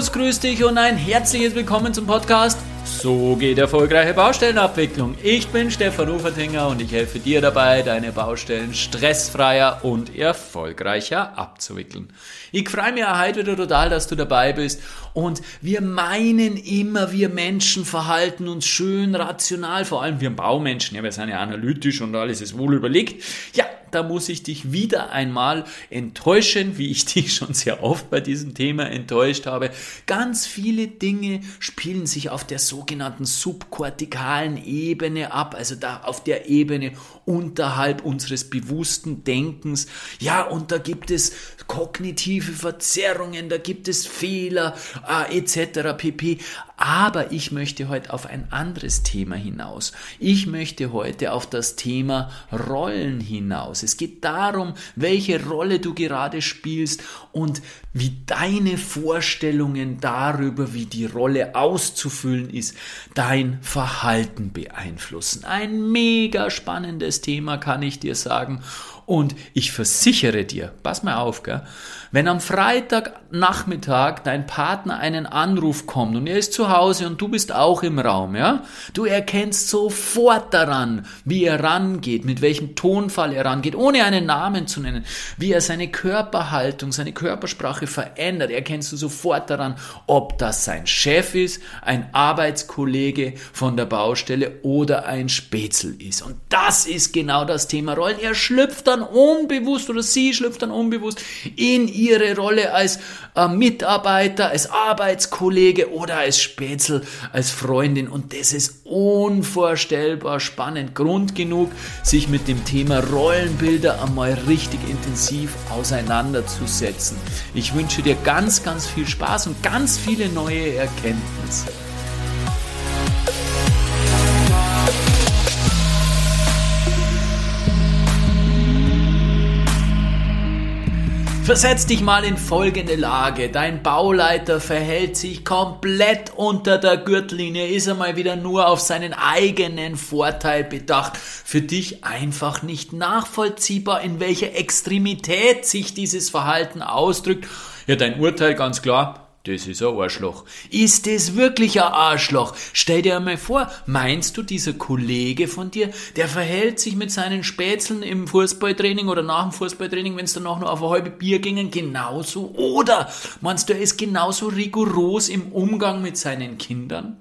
Servus, grüß dich und ein herzliches Willkommen zum Podcast. So geht erfolgreiche Baustellenabwicklung. Ich bin Stefan Ufertinger und ich helfe dir dabei, deine Baustellen stressfreier und erfolgreicher abzuwickeln. Ich freue mich heute wieder total, dass du dabei bist und wir meinen immer, wir Menschen verhalten uns schön rational, vor allem wir Baumenschen, ja, wir sind ja analytisch und alles ist wohl überlegt. Ja, da muss ich dich wieder einmal enttäuschen, wie ich dich schon sehr oft bei diesem Thema enttäuscht habe. Ganz viele Dinge spielen sich auf der sogenannten subkortikalen Ebene ab, also da auf der Ebene unterhalb unseres bewussten Denkens. Ja, und da gibt es kognitive Verzerrungen, da gibt es Fehler äh, etc. pp. Aber ich möchte heute auf ein anderes Thema hinaus. Ich möchte heute auf das Thema Rollen hinaus. Es geht darum, welche Rolle du gerade spielst und wie deine Vorstellungen darüber, wie die Rolle auszufüllen ist, dein Verhalten beeinflussen. Ein mega spannendes Thema, kann ich dir sagen. Und ich versichere dir, pass mal auf, gell? wenn am Freitagnachmittag dein Partner einen Anruf kommt und er ist zu Hause und du bist auch im Raum, ja, du erkennst sofort daran, wie er rangeht, mit welchem Tonfall er rangeht, ohne einen Namen zu nennen, wie er seine Körperhaltung, seine Körpersprache verändert, erkennst du sofort daran, ob das sein Chef ist, ein Arbeitskollege von der Baustelle oder ein Spätzl ist. Und das ist genau das Thema Rollen. Er schlüpft dann unbewusst oder sie schlüpft dann unbewusst in ihre Rolle als äh, Mitarbeiter, als Arbeitskollege oder als Spätzl, als Freundin. Und das ist unvorstellbar spannend. Grund genug, sich mit dem Thema Rollenbilder einmal richtig intensiv auseinanderzusetzen. Ich wünsche dir ganz, ganz viel Spaß und ganz viele neue Erkenntnisse. Versetz dich mal in folgende Lage. Dein Bauleiter verhält sich komplett unter der Gürtellinie, ist einmal wieder nur auf seinen eigenen Vorteil bedacht. Für dich einfach nicht nachvollziehbar, in welcher Extremität sich dieses Verhalten ausdrückt. Ja, dein Urteil ganz klar, das ist ein Arschloch. Ist das wirklich ein Arschloch? Stell dir einmal vor, meinst du, dieser Kollege von dir, der verhält sich mit seinen Spätzeln im Fußballtraining oder nach dem Fußballtraining, wenn es dann auch noch auf ein halbe Bier gingen, genauso? Oder meinst du, er ist genauso rigoros im Umgang mit seinen Kindern?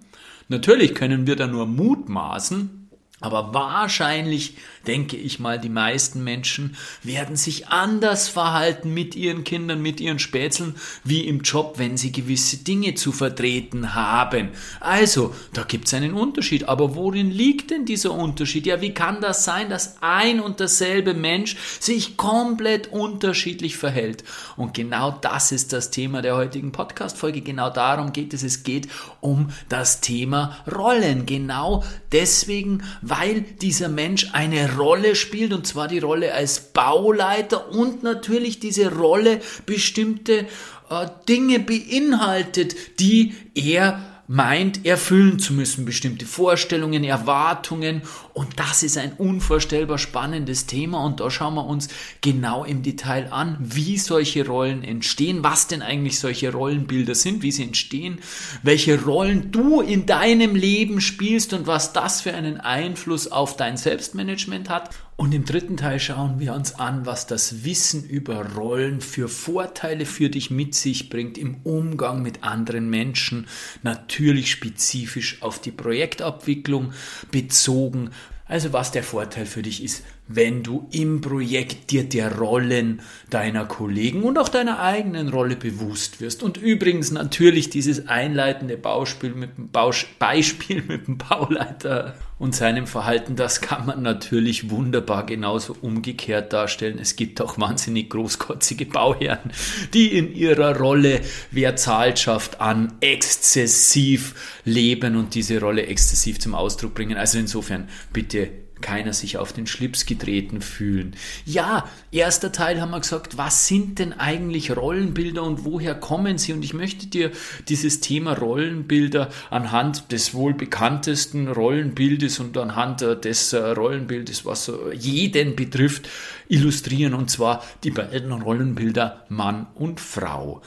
Natürlich können wir da nur mutmaßen, aber wahrscheinlich, denke ich mal, die meisten Menschen werden sich anders verhalten mit ihren Kindern, mit ihren Spätzeln, wie im Job, wenn sie gewisse Dinge zu vertreten haben. Also, da gibt es einen Unterschied. Aber worin liegt denn dieser Unterschied? Ja, wie kann das sein, dass ein und derselbe Mensch sich komplett unterschiedlich verhält? Und genau das ist das Thema der heutigen Podcast-Folge. Genau darum geht es. Es geht um das Thema Rollen. Genau deswegen, weil dieser Mensch eine Rolle spielt, und zwar die Rolle als Bauleiter und natürlich diese Rolle bestimmte äh, Dinge beinhaltet, die er meint, erfüllen zu müssen, bestimmte Vorstellungen, Erwartungen. Und das ist ein unvorstellbar spannendes Thema. Und da schauen wir uns genau im Detail an, wie solche Rollen entstehen, was denn eigentlich solche Rollenbilder sind, wie sie entstehen, welche Rollen du in deinem Leben spielst und was das für einen Einfluss auf dein Selbstmanagement hat. Und im dritten Teil schauen wir uns an, was das Wissen über Rollen für Vorteile für dich mit sich bringt im Umgang mit anderen Menschen, natürlich spezifisch auf die Projektabwicklung bezogen, also was der Vorteil für dich ist, wenn du im Projekt dir der Rollen deiner Kollegen und auch deiner eigenen Rolle bewusst wirst. Und übrigens natürlich dieses einleitende Bauspiel mit dem Bausch Beispiel mit dem Bauleiter und seinem Verhalten, das kann man natürlich wunderbar genauso umgekehrt darstellen. Es gibt auch wahnsinnig großkotzige Bauherren, die in ihrer Rolle Wer zahlt schafft an exzessiv leben und diese Rolle exzessiv zum Ausdruck bringen. Also insofern bitte keiner sich auf den Schlips getreten fühlen. Ja, erster Teil haben wir gesagt, was sind denn eigentlich Rollenbilder und woher kommen sie? Und ich möchte dir dieses Thema Rollenbilder anhand des wohl bekanntesten Rollenbildes und anhand des äh, Rollenbildes, was jeden betrifft, illustrieren. Und zwar die beiden Rollenbilder Mann und Frau.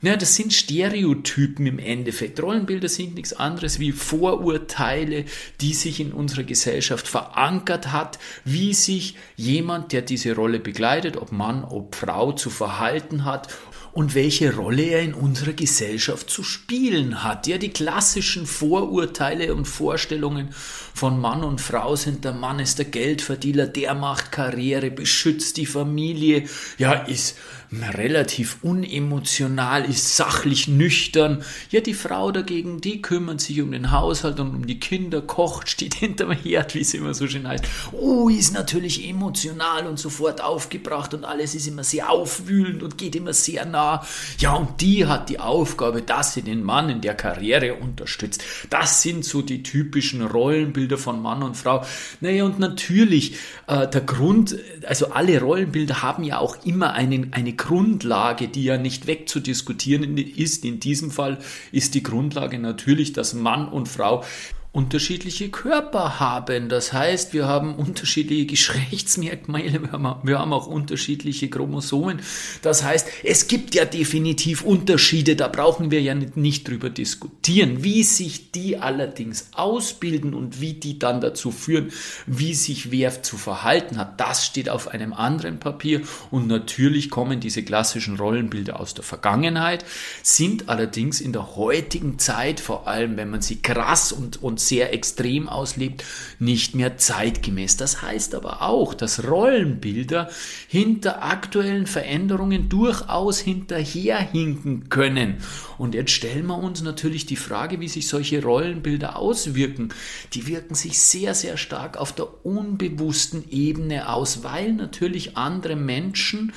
Ja, das sind Stereotypen im Endeffekt. Rollenbilder sind nichts anderes wie Vorurteile, die sich in unserer Gesellschaft verankert hat, wie sich jemand, der diese Rolle begleitet, ob Mann, ob Frau, zu verhalten hat und welche Rolle er in unserer Gesellschaft zu spielen hat. Ja, die klassischen Vorurteile und Vorstellungen von Mann und Frau sind, der Mann ist der Geldverdiener, der macht Karriere, beschützt die Familie, ja, ist relativ unemotional, ist sachlich nüchtern. Ja, die Frau dagegen, die kümmert sich um den Haushalt und um die Kinder, kocht, steht hinterm Herd, wie es immer so schön heißt. Oh, ist natürlich emotional und sofort aufgebracht und alles ist immer sehr aufwühlend und geht immer sehr nah. Ja, und die hat die Aufgabe, dass sie den Mann in der Karriere unterstützt. Das sind so die typischen Rollenbilder von Mann und Frau. Naja, und natürlich, äh, der Grund, also alle Rollenbilder haben ja auch immer einen, eine Grundlage, die ja nicht wegzudiskutieren ist. In diesem Fall ist die Grundlage natürlich, dass Mann und Frau unterschiedliche Körper haben. Das heißt, wir haben unterschiedliche Geschlechtsmerkmale, wir haben, auch unterschiedliche Chromosomen. Das heißt, es gibt ja definitiv Unterschiede, da brauchen wir ja nicht, nicht drüber diskutieren. Wie sich die allerdings ausbilden und wie die dann dazu führen, wie sich wer zu verhalten hat, das steht auf einem anderen Papier. Und natürlich kommen diese klassischen Rollenbilder aus der Vergangenheit, sind allerdings in der heutigen Zeit, vor allem wenn man sie krass und, und sehr extrem auslebt, nicht mehr zeitgemäß. Das heißt aber auch, dass Rollenbilder hinter aktuellen Veränderungen durchaus hinterherhinken können. Und jetzt stellen wir uns natürlich die Frage, wie sich solche Rollenbilder auswirken. Die wirken sich sehr, sehr stark auf der unbewussten Ebene aus, weil natürlich andere Menschen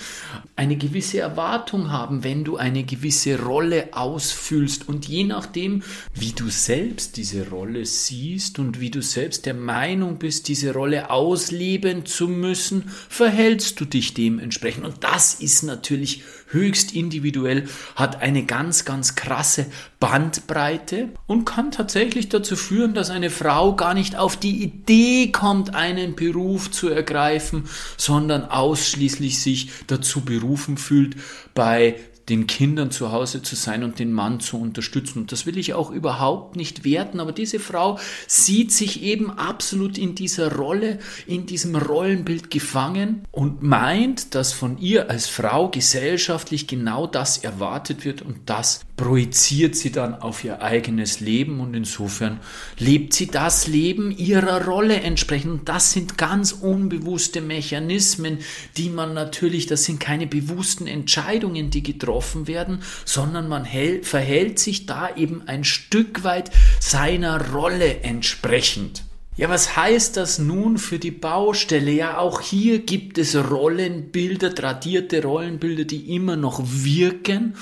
eine gewisse Erwartung haben, wenn du eine gewisse Rolle ausfüllst. Und je nachdem, wie du selbst diese Rolle siehst und wie du selbst der Meinung bist, diese Rolle ausleben zu müssen, verhältst du dich dementsprechend. Und das ist natürlich höchst individuell, hat eine ganz, ganz krasse Bandbreite und kann tatsächlich dazu führen, dass eine Frau gar nicht auf die Idee kommt, einen Beruf zu ergreifen, sondern ausschließlich sich dazu berufen fühlt, bei den Kindern zu Hause zu sein und den Mann zu unterstützen. Und das will ich auch überhaupt nicht werten, aber diese Frau sieht sich eben absolut in dieser Rolle, in diesem Rollenbild gefangen und meint, dass von ihr als Frau gesellschaftlich genau das erwartet wird und das projiziert sie dann auf ihr eigenes Leben und insofern lebt sie das Leben ihrer Rolle entsprechend. Und das sind ganz unbewusste Mechanismen, die man natürlich, das sind keine bewussten Entscheidungen, die getroffen werden, sondern man verhält sich da eben ein Stück weit seiner Rolle entsprechend. Ja, was heißt das nun für die Baustelle? Ja, auch hier gibt es Rollenbilder, tradierte Rollenbilder, die immer noch wirken.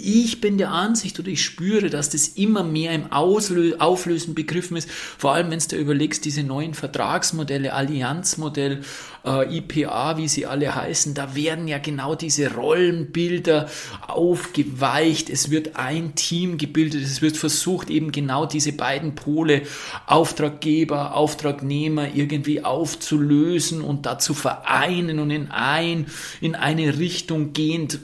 Ich bin der Ansicht oder ich spüre, dass das immer mehr im Auslö Auflösen begriffen ist. Vor allem, wenn du überlegst, diese neuen Vertragsmodelle, Allianzmodell, äh, IPA, wie sie alle heißen, da werden ja genau diese Rollenbilder aufgeweicht. Es wird ein Team gebildet. Es wird versucht, eben genau diese beiden Pole, Auftraggeber, Auftragnehmer irgendwie aufzulösen und da zu vereinen und in ein, in eine Richtung gehend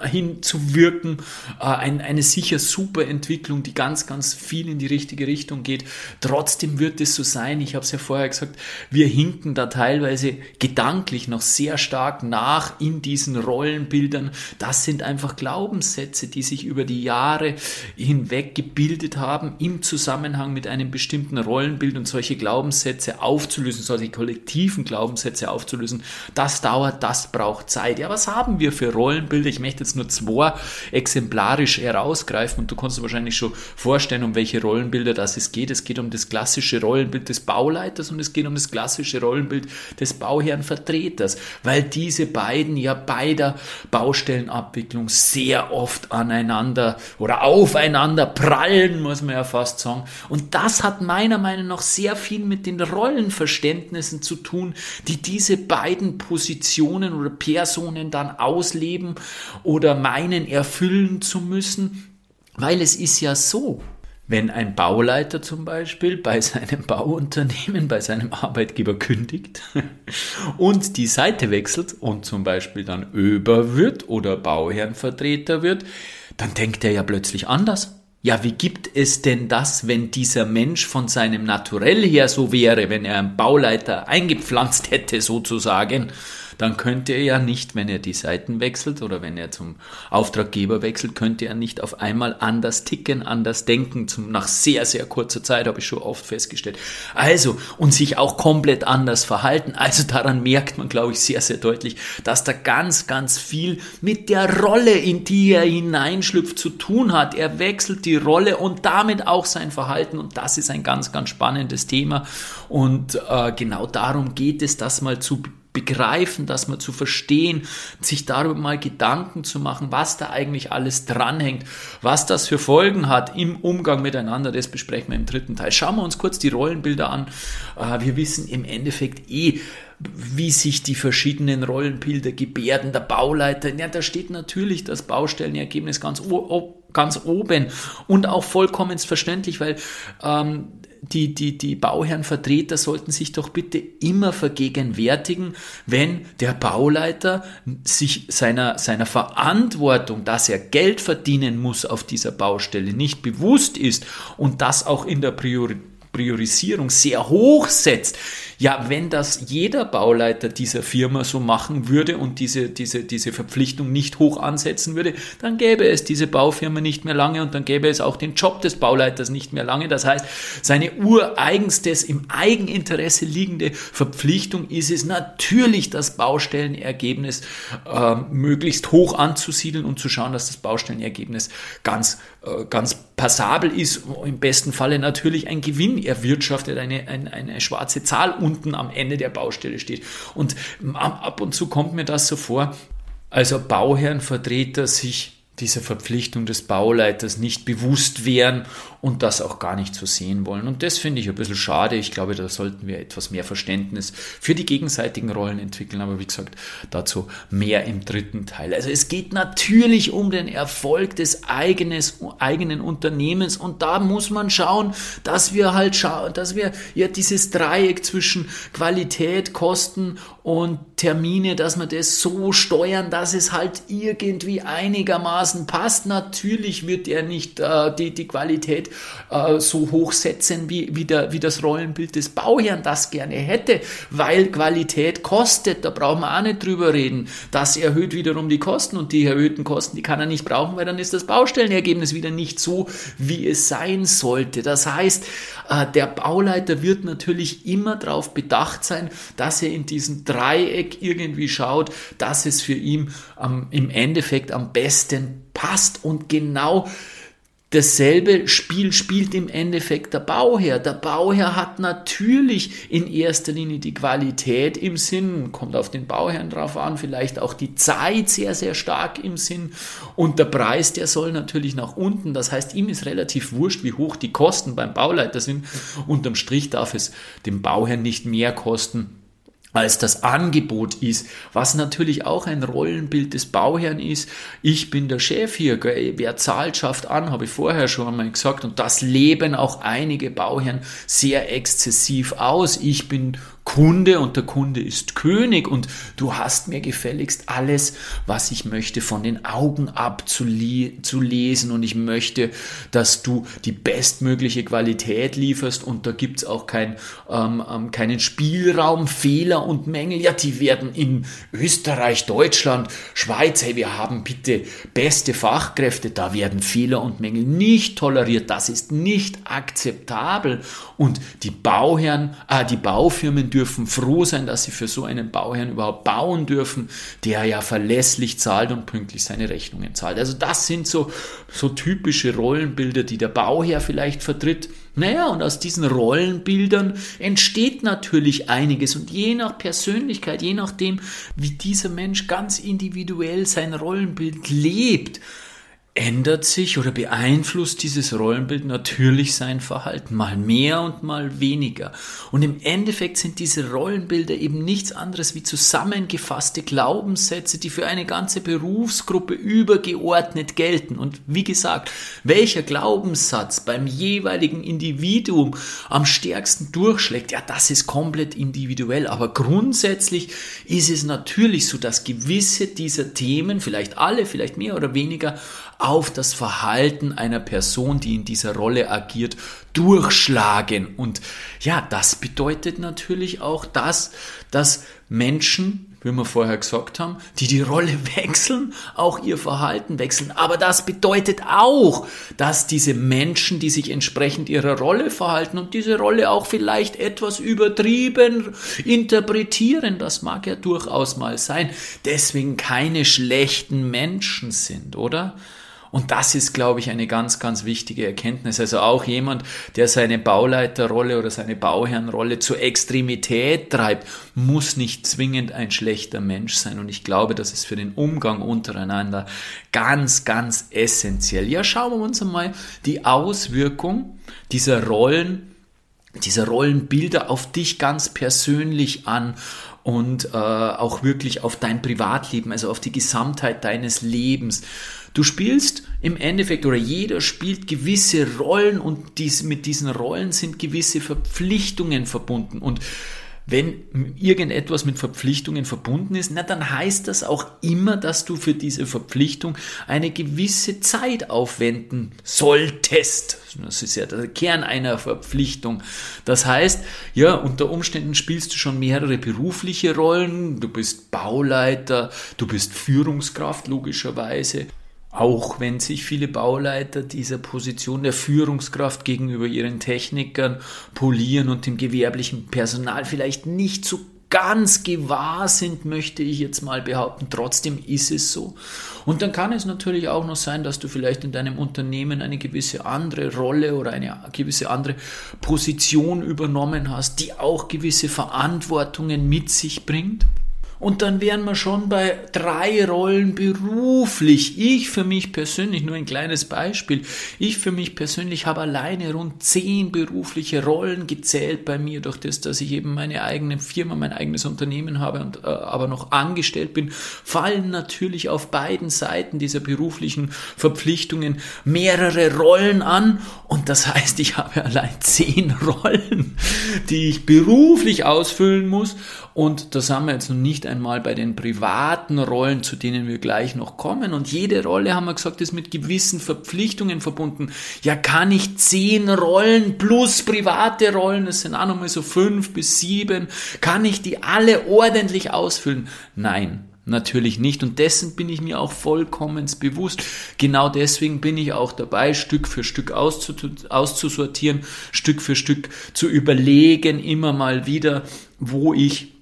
äh, hinzuwirken. Äh, ein, eine sicher super Entwicklung, die ganz, ganz viel in die richtige Richtung geht. Trotzdem wird es so sein, ich habe es ja vorher gesagt, wir hinken da teilweise gedanklich noch sehr stark nach in diesen Rollenbildern. Das sind einfach Glaubenssätze, die sich über die Jahre hinweg gebildet haben im Zusammenhang mit einem bestimmten Rollenbild und und solche Glaubenssätze aufzulösen, solche kollektiven Glaubenssätze aufzulösen, das dauert, das braucht Zeit. Ja, was haben wir für Rollenbilder? Ich möchte jetzt nur zwei exemplarisch herausgreifen und du kannst dir wahrscheinlich schon vorstellen, um welche Rollenbilder das es geht. Es geht um das klassische Rollenbild des Bauleiters und es geht um das klassische Rollenbild des Bauherrenvertreters, weil diese beiden ja bei der Baustellenabwicklung sehr oft aneinander oder aufeinander prallen, muss man ja fast sagen. Und das hat meiner Meinung nach sehr viel mit den Rollenverständnissen zu tun, die diese beiden Positionen oder Personen dann ausleben oder meinen erfüllen zu müssen. Weil es ist ja so, wenn ein Bauleiter zum Beispiel bei seinem Bauunternehmen, bei seinem Arbeitgeber kündigt und die Seite wechselt und zum Beispiel dann Öber wird oder Bauherrenvertreter wird, dann denkt er ja plötzlich anders. Ja, wie gibt es denn das, wenn dieser Mensch von seinem Naturell her so wäre, wenn er einen Bauleiter eingepflanzt hätte sozusagen, dann könnte er ja nicht, wenn er die Seiten wechselt oder wenn er zum Auftraggeber wechselt, könnte er nicht auf einmal anders ticken, anders denken, zum, nach sehr, sehr kurzer Zeit, habe ich schon oft festgestellt. Also, und sich auch komplett anders verhalten. Also daran merkt man, glaube ich, sehr, sehr deutlich, dass da ganz, ganz viel mit der Rolle, in die er hineinschlüpft, zu tun hat. Er wechselt die Rolle und damit auch sein Verhalten und das ist ein ganz, ganz spannendes Thema und äh, genau darum geht es, das mal zu begreifen, das mal zu verstehen, sich darüber mal Gedanken zu machen, was da eigentlich alles dranhängt, was das für Folgen hat im Umgang miteinander, das besprechen wir im dritten Teil. Schauen wir uns kurz die Rollenbilder an. Äh, wir wissen im Endeffekt eh, wie sich die verschiedenen Rollenbilder gebärden. Der Bauleiter, ja, da steht natürlich das Baustellenergebnis ganz, ganz oben und auch vollkommen verständlich, weil ähm, die, die, die Bauherrenvertreter sollten sich doch bitte immer vergegenwärtigen, wenn der Bauleiter sich seiner, seiner Verantwortung, dass er Geld verdienen muss auf dieser Baustelle, nicht bewusst ist und das auch in der Priorität Priorisierung sehr hoch setzt. Ja, wenn das jeder Bauleiter dieser Firma so machen würde und diese, diese, diese Verpflichtung nicht hoch ansetzen würde, dann gäbe es diese Baufirma nicht mehr lange und dann gäbe es auch den Job des Bauleiters nicht mehr lange. Das heißt, seine ureigenstes im Eigeninteresse liegende Verpflichtung ist es natürlich, das Baustellenergebnis äh, möglichst hoch anzusiedeln und zu schauen, dass das Baustellenergebnis ganz, ganz passabel ist. Im besten Falle natürlich ein Gewinn erwirtschaftet, eine, eine, eine schwarze Zahl unten am Ende der Baustelle steht. Und ab und zu kommt mir das so vor, als ob Bauherrenvertreter sich dieser Verpflichtung des Bauleiters nicht bewusst wären und das auch gar nicht so sehen wollen. Und das finde ich ein bisschen schade. Ich glaube, da sollten wir etwas mehr Verständnis für die gegenseitigen Rollen entwickeln. Aber wie gesagt, dazu mehr im dritten Teil. Also es geht natürlich um den Erfolg des eigenes, eigenen Unternehmens und da muss man schauen, dass wir halt schauen, dass wir ja dieses Dreieck zwischen Qualität, Kosten und Termine, dass wir das so steuern, dass es halt irgendwie einigermaßen passt. Natürlich wird er nicht äh, die, die Qualität äh, so hochsetzen, wie, wie, der, wie das Rollenbild des Bauherrn das gerne hätte, weil Qualität kostet, da brauchen wir auch nicht drüber reden. Das erhöht wiederum die Kosten und die erhöhten Kosten, die kann er nicht brauchen, weil dann ist das Baustellenergebnis wieder nicht so, wie es sein sollte. Das heißt, äh, der Bauleiter wird natürlich immer darauf bedacht sein, dass er in diesem Dreieck irgendwie schaut, dass es für ihn ähm, im Endeffekt am besten passt und genau Dasselbe Spiel spielt im Endeffekt der Bauherr. Der Bauherr hat natürlich in erster Linie die Qualität im Sinn, kommt auf den Bauherrn drauf an, vielleicht auch die Zeit sehr, sehr stark im Sinn und der Preis, der soll natürlich nach unten. Das heißt, ihm ist relativ wurscht, wie hoch die Kosten beim Bauleiter sind. Unterm Strich darf es dem Bauherrn nicht mehr kosten als das Angebot ist, was natürlich auch ein Rollenbild des Bauherrn ist. Ich bin der Chef hier, wer zahlt, schafft an, habe ich vorher schon einmal gesagt. Und das leben auch einige Bauherren sehr exzessiv aus. Ich bin Kunde und der Kunde ist König und du hast mir gefälligst alles, was ich möchte, von den Augen abzulesen und ich möchte, dass du die bestmögliche Qualität lieferst und da gibt's auch kein, ähm, ähm, keinen Spielraum, Fehler und Mängel. Ja, die werden in Österreich, Deutschland, Schweiz, hey, wir haben bitte beste Fachkräfte, da werden Fehler und Mängel nicht toleriert, das ist nicht akzeptabel und die Bauherren, äh, die Baufirmen dürfen froh sein, dass sie für so einen Bauherrn überhaupt bauen dürfen, der ja verlässlich zahlt und pünktlich seine Rechnungen zahlt. Also das sind so, so typische Rollenbilder, die der Bauherr vielleicht vertritt. Naja, und aus diesen Rollenbildern entsteht natürlich einiges. Und je nach Persönlichkeit, je nachdem, wie dieser Mensch ganz individuell sein Rollenbild lebt, ändert sich oder beeinflusst dieses Rollenbild natürlich sein Verhalten, mal mehr und mal weniger. Und im Endeffekt sind diese Rollenbilder eben nichts anderes wie zusammengefasste Glaubenssätze, die für eine ganze Berufsgruppe übergeordnet gelten. Und wie gesagt, welcher Glaubenssatz beim jeweiligen Individuum am stärksten durchschlägt, ja, das ist komplett individuell. Aber grundsätzlich ist es natürlich so, dass gewisse dieser Themen, vielleicht alle, vielleicht mehr oder weniger, auf das Verhalten einer Person, die in dieser Rolle agiert, durchschlagen. Und ja, das bedeutet natürlich auch das, dass Menschen wie wir vorher gesagt haben, die die Rolle wechseln, auch ihr Verhalten wechseln. Aber das bedeutet auch, dass diese Menschen, die sich entsprechend ihrer Rolle verhalten und diese Rolle auch vielleicht etwas übertrieben interpretieren, das mag ja durchaus mal sein, deswegen keine schlechten Menschen sind, oder? Und das ist, glaube ich, eine ganz, ganz wichtige Erkenntnis. Also auch jemand, der seine Bauleiterrolle oder seine Bauherrenrolle zur Extremität treibt, muss nicht zwingend ein schlechter Mensch sein. Und ich glaube, das ist für den Umgang untereinander ganz, ganz essentiell. Ja, schauen wir uns einmal die Auswirkung dieser Rollen diese Rollenbilder auf dich ganz persönlich an und äh, auch wirklich auf dein Privatleben, also auf die Gesamtheit deines Lebens. Du spielst im Endeffekt oder jeder spielt gewisse Rollen und dies, mit diesen Rollen sind gewisse Verpflichtungen verbunden und wenn irgendetwas mit Verpflichtungen verbunden ist, na, dann heißt das auch immer, dass du für diese Verpflichtung eine gewisse Zeit aufwenden solltest. Das ist ja der Kern einer Verpflichtung. Das heißt, ja, unter Umständen spielst du schon mehrere berufliche Rollen. Du bist Bauleiter, du bist Führungskraft logischerweise auch wenn sich viele Bauleiter dieser Position der Führungskraft gegenüber ihren Technikern, Polieren und dem gewerblichen Personal vielleicht nicht so ganz gewahr sind, möchte ich jetzt mal behaupten. Trotzdem ist es so. Und dann kann es natürlich auch noch sein, dass du vielleicht in deinem Unternehmen eine gewisse andere Rolle oder eine gewisse andere Position übernommen hast, die auch gewisse Verantwortungen mit sich bringt. Und dann wären wir schon bei drei Rollen beruflich. Ich für mich persönlich, nur ein kleines Beispiel, ich für mich persönlich habe alleine rund zehn berufliche Rollen gezählt bei mir, durch das, dass ich eben meine eigene Firma, mein eigenes Unternehmen habe und äh, aber noch angestellt bin, fallen natürlich auf beiden Seiten dieser beruflichen Verpflichtungen mehrere Rollen an. Und das heißt, ich habe allein zehn Rollen, die ich beruflich ausfüllen muss. Und das haben wir jetzt noch nicht einmal bei den privaten Rollen, zu denen wir gleich noch kommen. Und jede Rolle, haben wir gesagt, ist mit gewissen Verpflichtungen verbunden. Ja, kann ich zehn Rollen plus private Rollen, das sind auch nochmal so fünf bis sieben, kann ich die alle ordentlich ausfüllen? Nein. Natürlich nicht. Und dessen bin ich mir auch vollkommen bewusst. Genau deswegen bin ich auch dabei, Stück für Stück auszusortieren, Stück für Stück zu überlegen, immer mal wieder, wo ich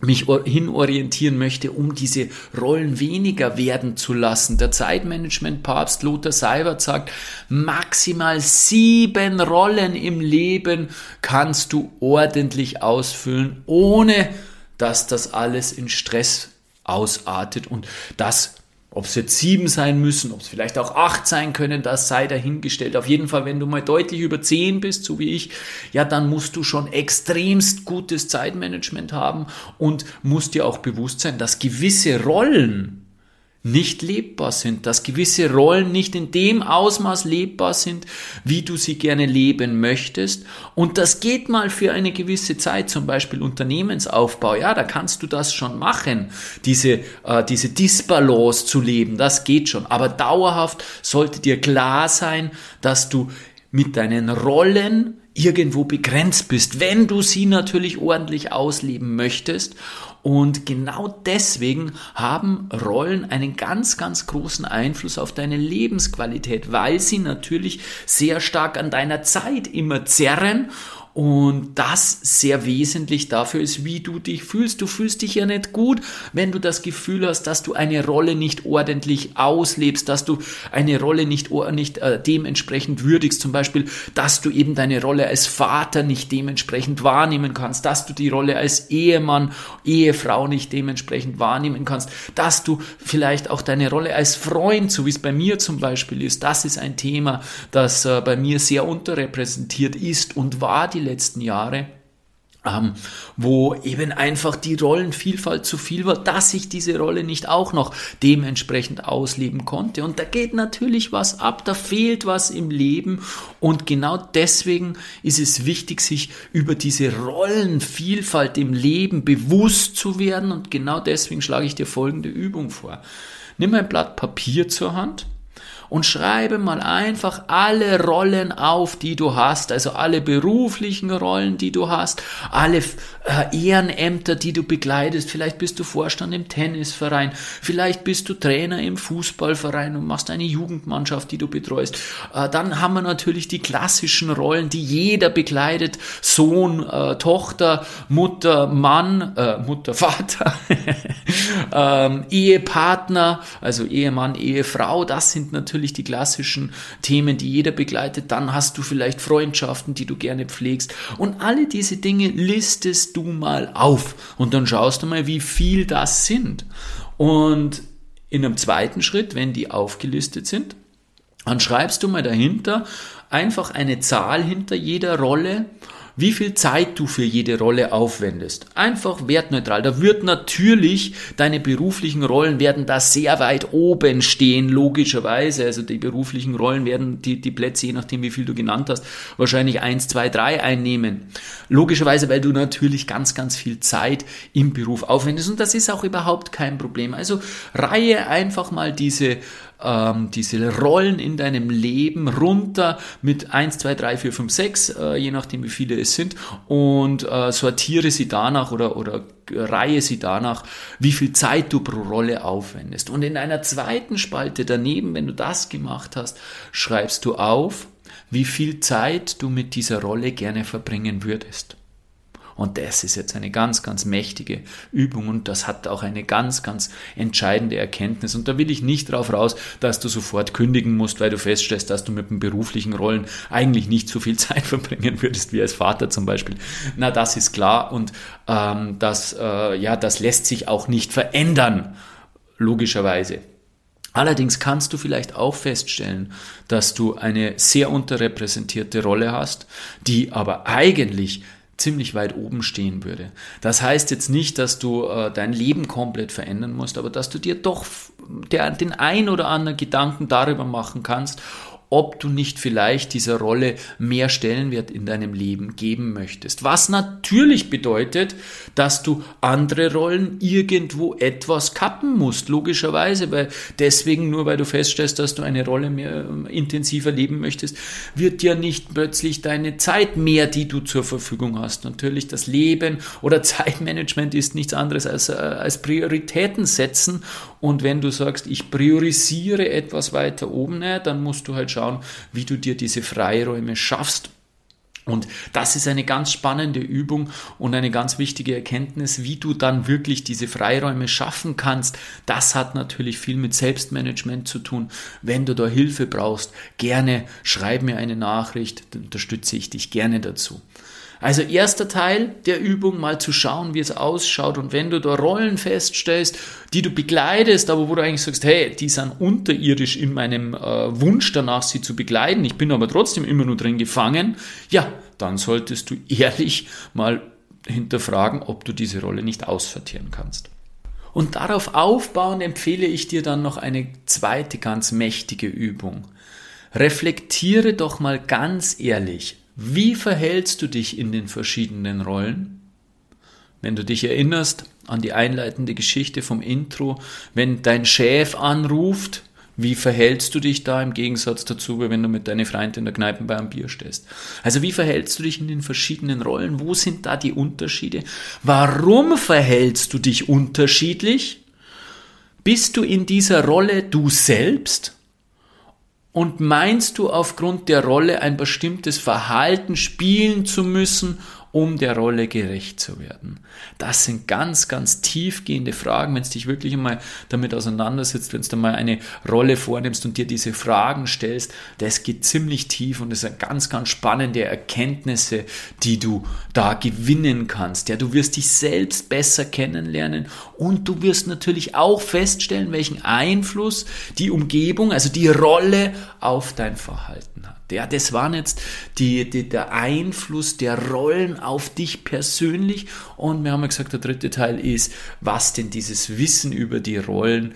mich hinorientieren möchte, um diese Rollen weniger werden zu lassen. Der Zeitmanagement-Papst Lothar Seibert sagt, maximal sieben Rollen im Leben kannst du ordentlich ausfüllen, ohne dass das alles in Stress ausartet und das ob es jetzt sieben sein müssen, ob es vielleicht auch acht sein können, das sei dahingestellt. Auf jeden Fall, wenn du mal deutlich über zehn bist, so wie ich, ja, dann musst du schon extremst gutes Zeitmanagement haben und musst dir auch bewusst sein, dass gewisse Rollen nicht lebbar sind, dass gewisse Rollen nicht in dem Ausmaß lebbar sind, wie du sie gerne leben möchtest. Und das geht mal für eine gewisse Zeit, zum Beispiel Unternehmensaufbau. Ja, da kannst du das schon machen, diese, äh, diese Disbalance zu leben. Das geht schon. Aber dauerhaft sollte dir klar sein, dass du mit deinen Rollen irgendwo begrenzt bist, wenn du sie natürlich ordentlich ausleben möchtest. Und genau deswegen haben Rollen einen ganz, ganz großen Einfluss auf deine Lebensqualität, weil sie natürlich sehr stark an deiner Zeit immer zerren und das sehr wesentlich dafür ist, wie du dich fühlst. Du fühlst dich ja nicht gut, wenn du das Gefühl hast, dass du eine Rolle nicht ordentlich auslebst, dass du eine Rolle nicht, nicht äh, dementsprechend würdigst. Zum Beispiel, dass du eben deine Rolle als Vater nicht dementsprechend wahrnehmen kannst, dass du die Rolle als Ehemann, Ehefrau nicht dementsprechend wahrnehmen kannst, dass du vielleicht auch deine Rolle als Freund, so wie es bei mir zum Beispiel ist, das ist ein Thema, das äh, bei mir sehr unterrepräsentiert ist und war die letzten Jahre, ähm, wo eben einfach die Rollenvielfalt zu viel war, dass ich diese Rolle nicht auch noch dementsprechend ausleben konnte. Und da geht natürlich was ab, da fehlt was im Leben. Und genau deswegen ist es wichtig, sich über diese Rollenvielfalt im Leben bewusst zu werden. Und genau deswegen schlage ich dir folgende Übung vor. Nimm ein Blatt Papier zur Hand und schreibe mal einfach alle Rollen auf, die du hast, also alle beruflichen Rollen, die du hast, alle Ehrenämter, die du begleitest. Vielleicht bist du Vorstand im Tennisverein, vielleicht bist du Trainer im Fußballverein und machst eine Jugendmannschaft, die du betreust. Äh, dann haben wir natürlich die klassischen Rollen, die jeder begleitet: Sohn, äh, Tochter, Mutter, Mann, äh, Mutter, Vater, ähm, Ehepartner, also Ehemann, Ehefrau. Das sind natürlich die klassischen Themen, die jeder begleitet. Dann hast du vielleicht Freundschaften, die du gerne pflegst. Und alle diese Dinge listest du mal auf. Und dann schaust du mal, wie viel das sind. Und in einem zweiten Schritt, wenn die aufgelistet sind, dann schreibst du mal dahinter einfach eine Zahl hinter jeder Rolle wie viel Zeit du für jede Rolle aufwendest. Einfach wertneutral. Da wird natürlich deine beruflichen Rollen werden da sehr weit oben stehen, logischerweise. Also die beruflichen Rollen werden die, die Plätze, je nachdem wie viel du genannt hast, wahrscheinlich eins, zwei, drei einnehmen. Logischerweise, weil du natürlich ganz, ganz viel Zeit im Beruf aufwendest. Und das ist auch überhaupt kein Problem. Also reihe einfach mal diese ähm, diese Rollen in deinem Leben runter mit 1, 2, 3, 4, 5, 6, äh, je nachdem wie viele es sind und äh, sortiere sie danach oder, oder reihe sie danach, wie viel Zeit du pro Rolle aufwendest. Und in einer zweiten Spalte daneben, wenn du das gemacht hast, schreibst du auf, wie viel Zeit du mit dieser Rolle gerne verbringen würdest. Und das ist jetzt eine ganz, ganz mächtige Übung und das hat auch eine ganz, ganz entscheidende Erkenntnis. Und da will ich nicht drauf raus, dass du sofort kündigen musst, weil du feststellst, dass du mit den beruflichen Rollen eigentlich nicht so viel Zeit verbringen würdest wie als Vater zum Beispiel. Na, das ist klar und ähm, das, äh, ja, das lässt sich auch nicht verändern, logischerweise. Allerdings kannst du vielleicht auch feststellen, dass du eine sehr unterrepräsentierte Rolle hast, die aber eigentlich ziemlich weit oben stehen würde. Das heißt jetzt nicht, dass du äh, dein Leben komplett verändern musst, aber dass du dir doch der, den ein oder anderen Gedanken darüber machen kannst, ob du nicht vielleicht dieser Rolle mehr Stellenwert in deinem Leben geben möchtest. Was natürlich bedeutet, dass du andere Rollen irgendwo etwas kappen musst, logischerweise, weil deswegen nur weil du feststellst, dass du eine Rolle mehr äh, intensiver leben möchtest, wird ja nicht plötzlich deine Zeit mehr, die du zur Verfügung hast. Natürlich das Leben oder Zeitmanagement ist nichts anderes als, äh, als Prioritäten setzen und wenn du sagst, ich priorisiere etwas weiter oben, dann musst du halt schauen, wie du dir diese Freiräume schaffst. Und das ist eine ganz spannende Übung und eine ganz wichtige Erkenntnis, wie du dann wirklich diese Freiräume schaffen kannst. Das hat natürlich viel mit Selbstmanagement zu tun. Wenn du da Hilfe brauchst, gerne schreib mir eine Nachricht, dann unterstütze ich dich gerne dazu. Also erster Teil der Übung, mal zu schauen, wie es ausschaut. Und wenn du da Rollen feststellst, die du begleitest, aber wo du eigentlich sagst, hey, die sind unterirdisch in meinem äh, Wunsch danach, sie zu begleiten, ich bin aber trotzdem immer nur drin gefangen, ja, dann solltest du ehrlich mal hinterfragen, ob du diese Rolle nicht aussortieren kannst. Und darauf aufbauend empfehle ich dir dann noch eine zweite ganz mächtige Übung. Reflektiere doch mal ganz ehrlich, wie verhältst du dich in den verschiedenen Rollen? Wenn du dich erinnerst an die einleitende Geschichte vom Intro, wenn dein Chef anruft, wie verhältst du dich da im Gegensatz dazu, wenn du mit deiner Freundin in der Kneipe bei einem Bier stehst? Also wie verhältst du dich in den verschiedenen Rollen? Wo sind da die Unterschiede? Warum verhältst du dich unterschiedlich? Bist du in dieser Rolle du selbst? Und meinst du aufgrund der Rolle ein bestimmtes Verhalten spielen zu müssen, um der Rolle gerecht zu werden? Das sind ganz, ganz tiefgehende Fragen, wenn es dich wirklich einmal damit auseinandersetzt, wenn du mal eine Rolle vornimmst und dir diese Fragen stellst, das geht ziemlich tief und das sind ganz, ganz spannende Erkenntnisse, die du da gewinnen kannst. Ja, du wirst dich selbst besser kennenlernen und du wirst natürlich auch feststellen, welchen Einfluss die Umgebung, also die Rolle auf dein Verhalten hat. Ja, das waren jetzt die, die, der Einfluss der Rollen auf dich persönlich. Und wir haben ja gesagt, der dritte Teil ist, was denn dieses Wissen über die Rollen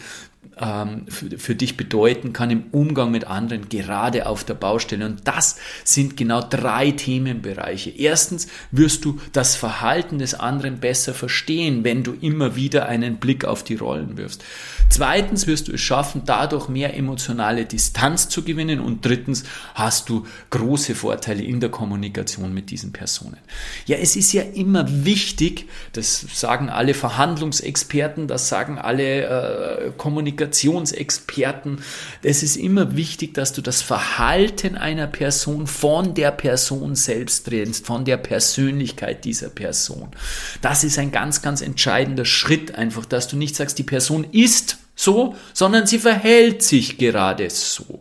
ähm, für, für dich bedeuten kann im Umgang mit anderen, gerade auf der Baustelle. Und das sind genau drei Themenbereiche. Erstens wirst du das Verhalten des anderen besser verstehen, wenn du immer wieder einen Blick auf die Rollen wirfst. Zweitens wirst du es schaffen, dadurch mehr emotionale Distanz zu gewinnen. Und drittens hast du große Vorteile in der Kommunikation mit diesen Personen. Ja, es ist ja immer wichtig, das sagen alle Verhandlungsexperten, das sagen alle äh, Kommunikationsexperten, es ist immer wichtig, dass du das Verhalten einer Person von der Person selbst trennst, von der Persönlichkeit dieser Person. Das ist ein ganz, ganz entscheidender Schritt einfach, dass du nicht sagst, die Person ist so, sondern sie verhält sich gerade so.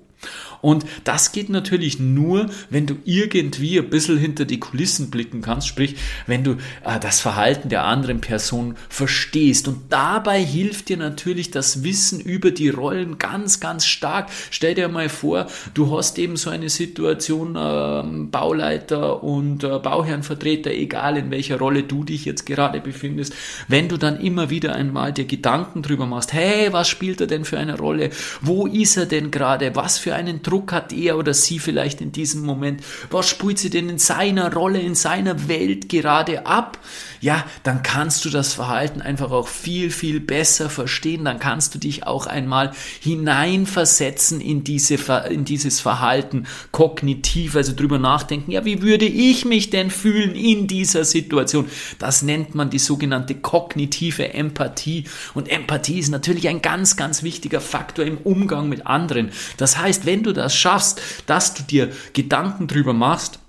Und das geht natürlich nur, wenn du irgendwie ein bisschen hinter die Kulissen blicken kannst, sprich, wenn du äh, das Verhalten der anderen Person verstehst. Und dabei hilft dir natürlich das Wissen über die Rollen ganz, ganz stark. Stell dir mal vor, du hast eben so eine Situation, äh, Bauleiter und äh, Bauherrenvertreter, egal in welcher Rolle du dich jetzt gerade befindest, wenn du dann immer wieder einmal dir Gedanken drüber machst, hey, was spielt er denn für eine Rolle? Wo ist er denn gerade? Was für einen Druck hat er oder sie vielleicht in diesem Moment? Was spielt sie denn in seiner Rolle, in seiner Welt gerade ab? Ja, dann kannst du das Verhalten einfach auch viel, viel besser verstehen. Dann kannst du dich auch einmal hineinversetzen in, diese, in dieses Verhalten kognitiv, also drüber nachdenken, ja, wie würde ich mich denn fühlen in dieser Situation? Das nennt man die sogenannte kognitive Empathie. Und Empathie ist natürlich ein ganz, ganz wichtiger Faktor im Umgang mit anderen. Das heißt, wenn du das schaffst, dass du dir Gedanken drüber machst,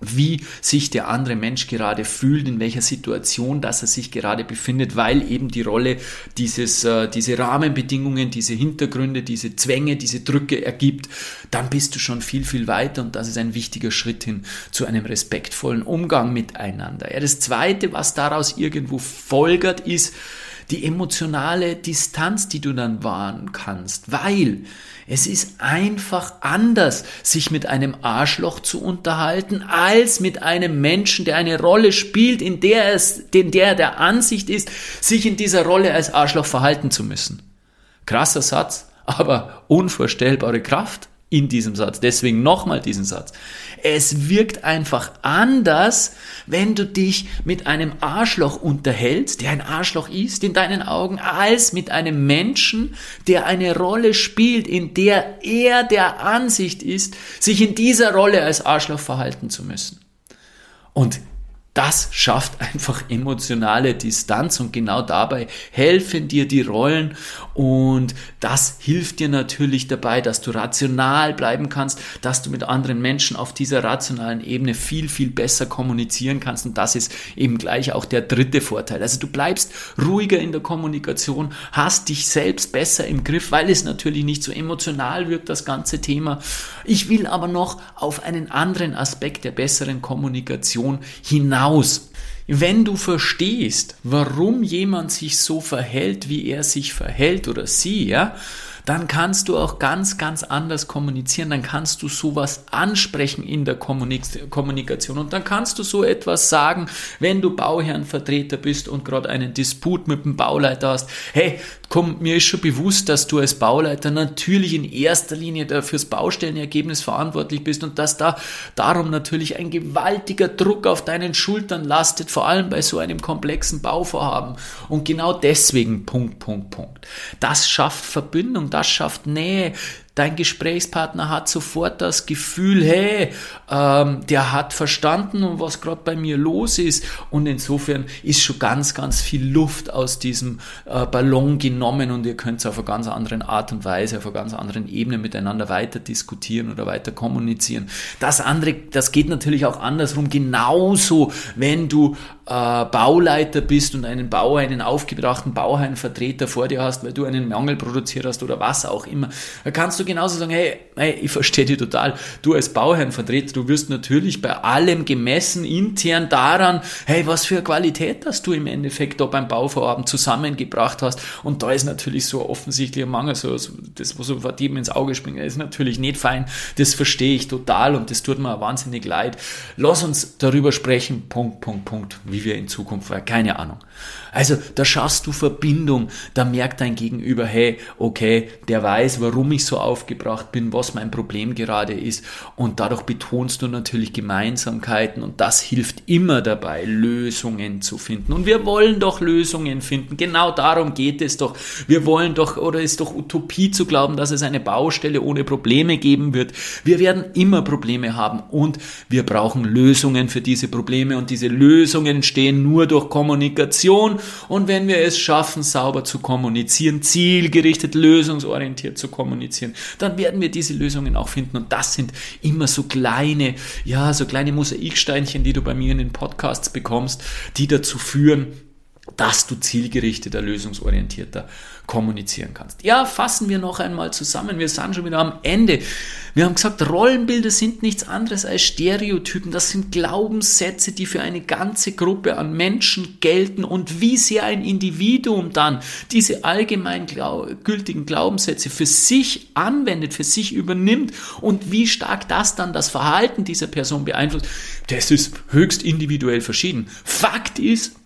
wie sich der andere Mensch gerade fühlt, in welcher Situation, dass er sich gerade befindet, weil eben die Rolle dieses, äh, diese Rahmenbedingungen, diese Hintergründe, diese Zwänge, diese Drücke ergibt, dann bist du schon viel, viel weiter und das ist ein wichtiger Schritt hin zu einem respektvollen Umgang miteinander. Ja, das zweite, was daraus irgendwo folgert, ist, die emotionale Distanz, die du dann wahren kannst, weil es ist einfach anders, sich mit einem Arschloch zu unterhalten, als mit einem Menschen, der eine Rolle spielt, in der es, in der der Ansicht ist, sich in dieser Rolle als Arschloch verhalten zu müssen. Krasser Satz, aber unvorstellbare Kraft in diesem Satz. Deswegen nochmal diesen Satz. Es wirkt einfach anders, wenn du dich mit einem Arschloch unterhältst, der ein Arschloch ist in deinen Augen, als mit einem Menschen, der eine Rolle spielt, in der er der Ansicht ist, sich in dieser Rolle als Arschloch verhalten zu müssen. Und das schafft einfach emotionale Distanz und genau dabei helfen dir die Rollen und das hilft dir natürlich dabei, dass du rational bleiben kannst, dass du mit anderen Menschen auf dieser rationalen Ebene viel, viel besser kommunizieren kannst und das ist eben gleich auch der dritte Vorteil. Also du bleibst ruhiger in der Kommunikation, hast dich selbst besser im Griff, weil es natürlich nicht so emotional wirkt, das ganze Thema. Ich will aber noch auf einen anderen Aspekt der besseren Kommunikation hinaus hinaus. Wenn du verstehst, warum jemand sich so verhält, wie er sich verhält oder sie, ja, dann kannst du auch ganz, ganz anders kommunizieren, dann kannst du sowas ansprechen in der Kommunikation. Und dann kannst du so etwas sagen, wenn du Bauherrenvertreter bist und gerade einen Disput mit dem Bauleiter hast, hey, komm, mir ist schon bewusst, dass du als Bauleiter natürlich in erster Linie fürs Baustellenergebnis verantwortlich bist und dass da darum natürlich ein gewaltiger Druck auf deinen Schultern lastet, vor allem bei so einem komplexen Bauvorhaben. Und genau deswegen, Punkt, Punkt, Punkt. Das schafft Verbindung, das schafft Nähe, Dein Gesprächspartner hat sofort das Gefühl, hey, ähm, der hat verstanden, was gerade bei mir los ist. Und insofern ist schon ganz, ganz viel Luft aus diesem äh, Ballon genommen und ihr könnt auf einer ganz anderen Art und Weise, auf einer ganz anderen Ebene miteinander weiter diskutieren oder weiter kommunizieren. Das andere, das geht natürlich auch andersrum. Genauso, wenn du äh, Bauleiter bist und einen Bauer, einen aufgebrachten Bauherrnvertreter vor dir hast, weil du einen Mangel produziert hast oder was auch immer, da kannst du genauso sagen, hey, hey ich verstehe dich total. Du als Bauherrnvertreter, du wirst natürlich bei allem gemessen intern daran, hey, was für eine Qualität hast du im Endeffekt da beim Bauvorhaben zusammengebracht hast. Und da ist natürlich so offensichtlich ein Mangel, so, so das, so vor jedem ins Auge springt, ist natürlich nicht fein. Das verstehe ich total und das tut mir wahnsinnig leid. Lass uns darüber sprechen. Punkt, Punkt, Punkt. Wie wie wir in Zukunft, keine Ahnung. Also da schaffst du Verbindung, da merkt dein Gegenüber, hey, okay, der weiß, warum ich so aufgebracht bin, was mein Problem gerade ist und dadurch betonst du natürlich Gemeinsamkeiten und das hilft immer dabei, Lösungen zu finden. Und wir wollen doch Lösungen finden, genau darum geht es doch. Wir wollen doch, oder ist doch Utopie zu glauben, dass es eine Baustelle ohne Probleme geben wird. Wir werden immer Probleme haben und wir brauchen Lösungen für diese Probleme und diese Lösungen entstehen nur durch Kommunikation und wenn wir es schaffen, sauber zu kommunizieren, zielgerichtet, lösungsorientiert zu kommunizieren, dann werden wir diese Lösungen auch finden. Und das sind immer so kleine, ja, so kleine Mosaiksteinchen, die du bei mir in den Podcasts bekommst, die dazu führen, dass du zielgerichteter, lösungsorientierter kommunizieren kannst. Ja, fassen wir noch einmal zusammen. Wir sind schon wieder am Ende. Wir haben gesagt, Rollenbilder sind nichts anderes als Stereotypen. Das sind Glaubenssätze, die für eine ganze Gruppe an Menschen gelten und wie sehr ein Individuum dann diese allgemein gültigen Glaubenssätze für sich anwendet, für sich übernimmt und wie stark das dann das Verhalten dieser Person beeinflusst, das ist höchst individuell verschieden. Fakt ist,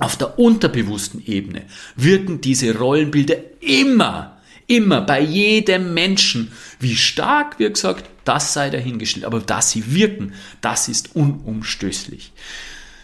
auf der unterbewussten Ebene wirken diese Rollenbilder immer, immer bei jedem Menschen. Wie stark, wie gesagt, das sei dahingestellt. Aber dass sie wirken, das ist unumstößlich.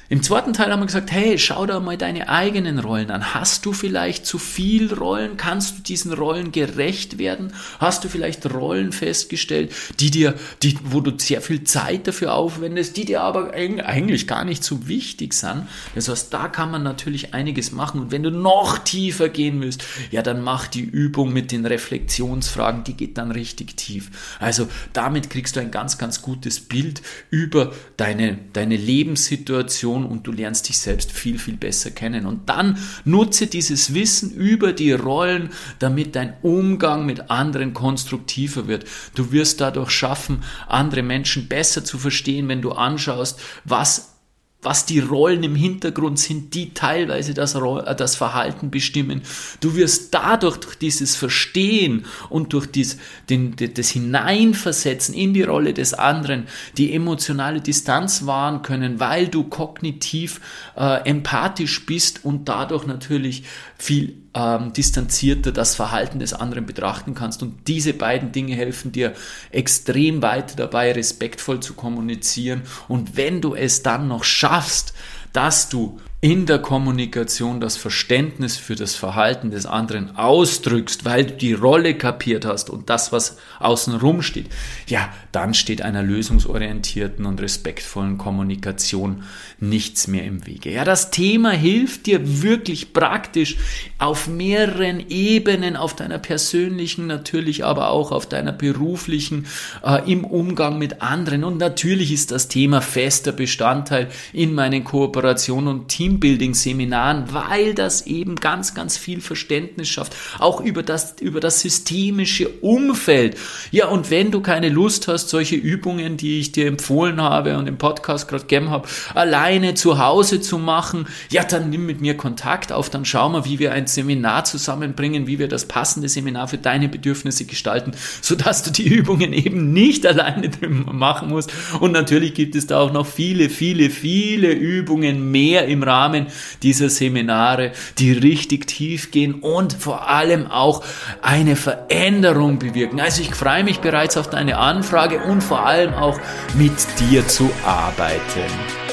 Im zweiten Teil haben wir gesagt, hey, schau da mal deine eigenen Rollen an. Hast du vielleicht zu viel Rollen? Kannst du diesen Rollen gerecht werden? Hast du vielleicht Rollen festgestellt, die dir, die, wo du sehr viel Zeit dafür aufwendest, die dir aber eigentlich gar nicht so wichtig sind? Das heißt, da kann man natürlich einiges machen. Und wenn du noch tiefer gehen willst, ja, dann mach die Übung mit den Reflexionsfragen, die geht dann richtig tief. Also damit kriegst du ein ganz, ganz gutes Bild über deine, deine Lebenssituation Person und du lernst dich selbst viel, viel besser kennen. Und dann nutze dieses Wissen über die Rollen, damit dein Umgang mit anderen konstruktiver wird. Du wirst dadurch schaffen, andere Menschen besser zu verstehen, wenn du anschaust, was was die Rollen im Hintergrund sind, die teilweise das, äh, das Verhalten bestimmen. Du wirst dadurch durch dieses Verstehen und durch dies, den, das Hineinversetzen in die Rolle des anderen die emotionale Distanz wahren können, weil du kognitiv äh, empathisch bist und dadurch natürlich viel ähm, distanzierter das Verhalten des anderen betrachten kannst. Und diese beiden Dinge helfen dir extrem weiter dabei, respektvoll zu kommunizieren. Und wenn du es dann noch schaffst, dass du in der Kommunikation das Verständnis für das Verhalten des anderen ausdrückst, weil du die Rolle kapiert hast und das, was außenrum steht, ja, dann steht einer lösungsorientierten und respektvollen Kommunikation nichts mehr im Wege. Ja, das Thema hilft dir wirklich praktisch auf mehreren Ebenen, auf deiner persönlichen, natürlich aber auch auf deiner beruflichen, äh, im Umgang mit anderen. Und natürlich ist das Thema fester Bestandteil in meinen Kooperationen und Team Teambuilding-Seminaren, weil das eben ganz, ganz viel Verständnis schafft, auch über das, über das systemische Umfeld. Ja, und wenn du keine Lust hast, solche Übungen, die ich dir empfohlen habe und im Podcast gerade gegeben habe, alleine zu Hause zu machen, ja, dann nimm mit mir Kontakt auf, dann schauen wir, wie wir ein Seminar zusammenbringen, wie wir das passende Seminar für deine Bedürfnisse gestalten, sodass du die Übungen eben nicht alleine machen musst. Und natürlich gibt es da auch noch viele, viele, viele Übungen mehr im Rahmen Rahmen dieser Seminare, die richtig tief gehen und vor allem auch eine Veränderung bewirken. Also ich freue mich bereits auf deine Anfrage und vor allem auch mit dir zu arbeiten.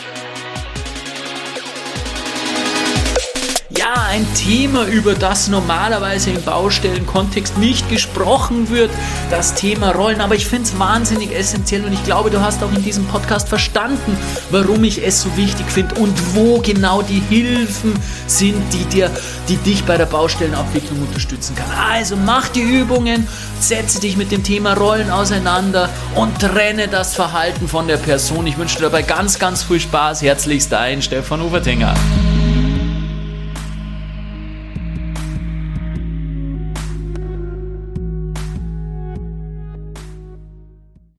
Ein Thema, über das normalerweise im Baustellenkontext nicht gesprochen wird, das Thema Rollen. Aber ich finde es wahnsinnig essentiell und ich glaube, du hast auch in diesem Podcast verstanden, warum ich es so wichtig finde und wo genau die Hilfen sind, die dir, die dich bei der Baustellenabwicklung unterstützen kann. Also mach die Übungen, setze dich mit dem Thema Rollen auseinander und trenne das Verhalten von der Person. Ich wünsche dir dabei ganz, ganz viel Spaß. Herzlichst dein Stefan Ufertinger.